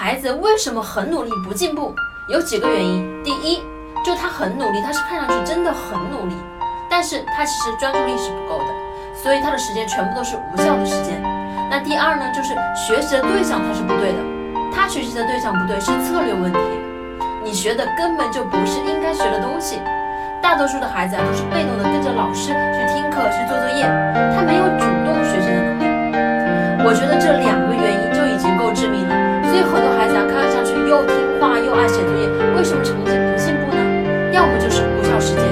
孩子为什么很努力不进步？有几个原因。第一，就他很努力，他是看上去真的很努力，但是他其实专注力是不够的，所以他的时间全部都是无效的时间。那第二呢，就是学习的对象他是不对的，他学习的对象不对，是策略问题。你学的根本就不是应该学的东西。大多数的孩子啊，都是被动的跟着老师去听课、去做作业，他没有主动学习的能力。我觉得这里。成绩不进步呢？要么就是无效时间